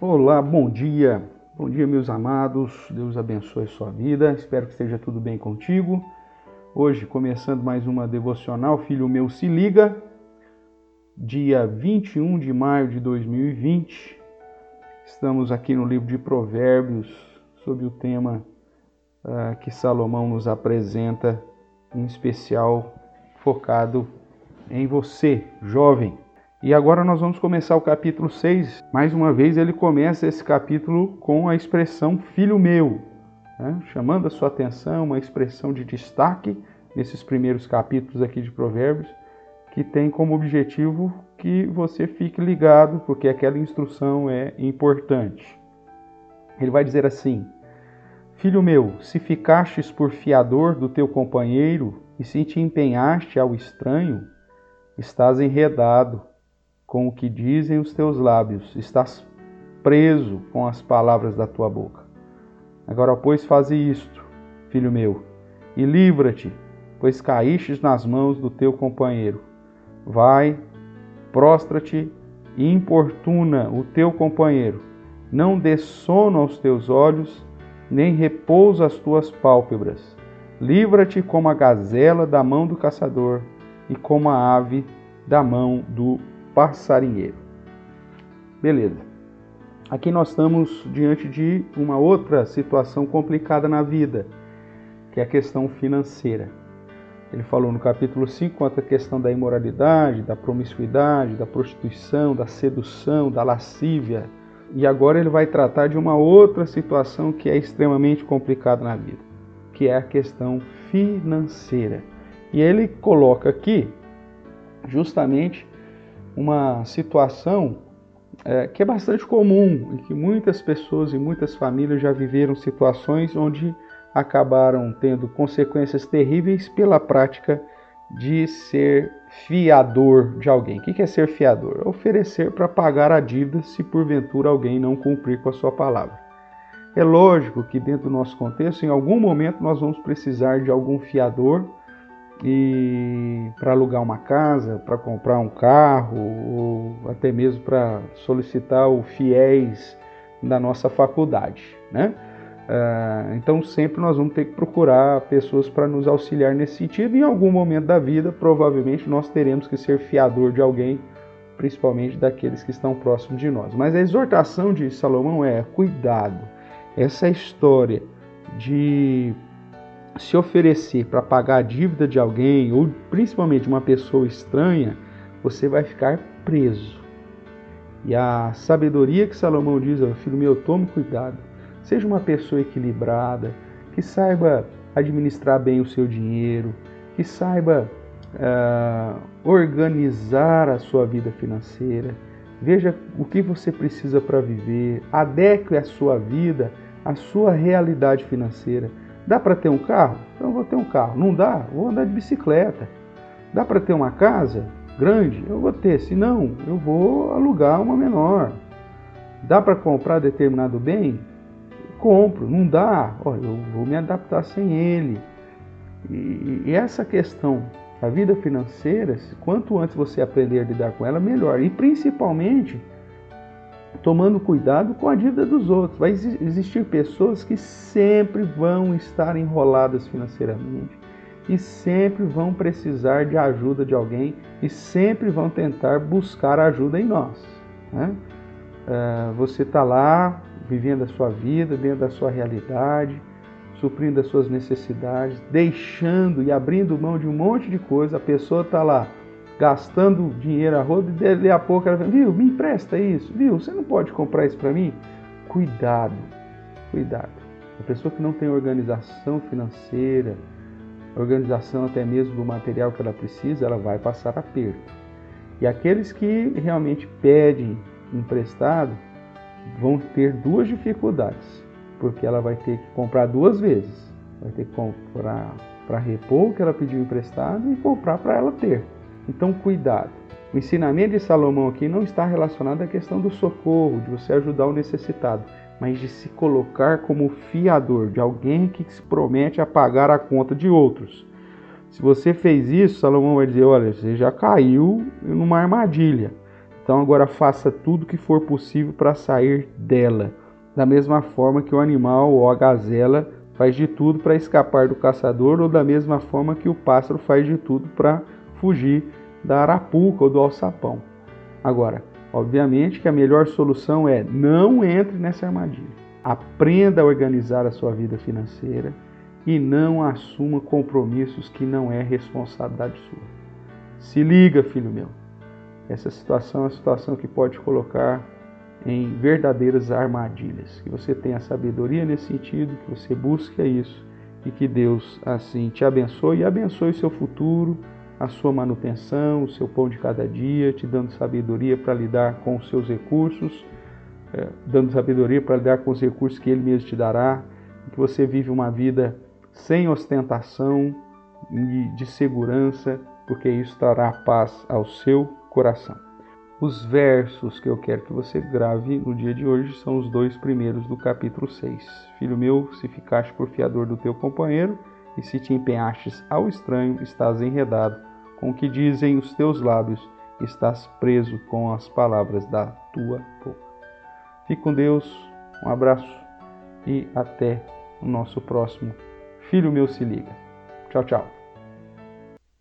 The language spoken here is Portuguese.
Olá, bom dia. Bom dia, meus amados. Deus abençoe sua vida. Espero que esteja tudo bem contigo. Hoje, começando mais uma devocional, Filho meu, se liga. Dia 21 de maio de 2020. Estamos aqui no livro de Provérbios, sob o tema uh, que Salomão nos apresenta, em especial focado em você, jovem. E agora nós vamos começar o capítulo 6. Mais uma vez, ele começa esse capítulo com a expressão filho meu, né? chamando a sua atenção, uma expressão de destaque nesses primeiros capítulos aqui de Provérbios, que tem como objetivo que você fique ligado, porque aquela instrução é importante. Ele vai dizer assim: Filho meu, se ficastes por fiador do teu companheiro e se te empenhaste ao estranho, estás enredado com o que dizem os teus lábios, estás preso com as palavras da tua boca. Agora, pois, faze isto, filho meu, e livra-te, pois caístes nas mãos do teu companheiro. Vai, prostra-te e importuna o teu companheiro. Não dê sono aos teus olhos, nem repouso às tuas pálpebras. Livra-te como a gazela da mão do caçador e como a ave da mão do passarinheiro. Beleza. Aqui nós estamos diante de uma outra situação complicada na vida, que é a questão financeira. Ele falou no capítulo 5 quanto à questão da imoralidade, da promiscuidade, da prostituição, da sedução, da lascívia. E agora ele vai tratar de uma outra situação que é extremamente complicada na vida, que é a questão financeira. E ele coloca aqui justamente uma situação é, que é bastante comum e que muitas pessoas e muitas famílias já viveram situações onde acabaram tendo consequências terríveis pela prática de ser fiador de alguém. O que é ser fiador? Oferecer para pagar a dívida se porventura alguém não cumprir com a sua palavra. É lógico que dentro do nosso contexto, em algum momento nós vamos precisar de algum fiador e para alugar uma casa, para comprar um carro, ou até mesmo para solicitar o fiéis da nossa faculdade, né? Uh, então sempre nós vamos ter que procurar pessoas para nos auxiliar nesse sentido. Em algum momento da vida, provavelmente nós teremos que ser fiador de alguém, principalmente daqueles que estão próximos de nós. Mas a exortação de Salomão é cuidado. Essa história de se oferecer para pagar a dívida de alguém, ou principalmente uma pessoa estranha, você vai ficar preso. E a sabedoria que Salomão diz, filho meu, tome cuidado. Seja uma pessoa equilibrada, que saiba administrar bem o seu dinheiro, que saiba uh, organizar a sua vida financeira. Veja o que você precisa para viver, adeque a sua vida à sua realidade financeira. Dá para ter um carro? Então vou ter um carro. Não dá? Vou andar de bicicleta. Dá para ter uma casa grande? Eu vou ter. Se não, eu vou alugar uma menor. Dá para comprar determinado bem? Compro. Não dá? Olha, eu vou me adaptar sem ele. E, e essa questão da vida financeira, quanto antes você aprender a lidar com ela, melhor. E principalmente tomando cuidado com a dívida dos outros. Vai existir pessoas que sempre vão estar enroladas financeiramente e sempre vão precisar de ajuda de alguém e sempre vão tentar buscar ajuda em nós. Né? É, você está lá vivendo a sua vida dentro da sua realidade, suprindo as suas necessidades, deixando e abrindo mão de um monte de coisa. A pessoa está lá gastando dinheiro a rodo, e dali a pouco ela fala, viu, me empresta isso, viu, você não pode comprar isso para mim? Cuidado, cuidado. A pessoa que não tem organização financeira, organização até mesmo do material que ela precisa, ela vai passar aperto. E aqueles que realmente pedem emprestado vão ter duas dificuldades, porque ela vai ter que comprar duas vezes. Vai ter que comprar para repor o que ela pediu emprestado e comprar para ela ter. Então, cuidado. O ensinamento de Salomão aqui não está relacionado à questão do socorro, de você ajudar o necessitado, mas de se colocar como fiador de alguém que se promete a pagar a conta de outros. Se você fez isso, Salomão vai dizer: olha, você já caiu numa armadilha. Então agora faça tudo que for possível para sair dela. Da mesma forma que o animal ou a gazela faz de tudo para escapar do caçador, ou da mesma forma que o pássaro faz de tudo para fugir da arapuca ou do alçapão. Agora, obviamente que a melhor solução é não entre nessa armadilha. Aprenda a organizar a sua vida financeira e não assuma compromissos que não é responsabilidade sua. Se liga, filho meu. Essa situação é uma situação que pode colocar em verdadeiras armadilhas. Que você tenha sabedoria nesse sentido, que você busque isso e que Deus assim te abençoe e abençoe o seu futuro, a sua manutenção, o seu pão de cada dia, te dando sabedoria para lidar com os seus recursos, é, dando sabedoria para lidar com os recursos que Ele mesmo te dará, que você vive uma vida sem ostentação e de segurança, porque isso trará paz ao seu coração. Os versos que eu quero que você grave no dia de hoje são os dois primeiros do capítulo 6. Filho meu, se ficaste por fiador do teu companheiro, e se te empenhastes ao estranho, estás enredado com o que dizem os teus lábios, estás preso com as palavras da tua boca. Fique com Deus, um abraço e até o nosso próximo Filho meu se liga. Tchau, tchau.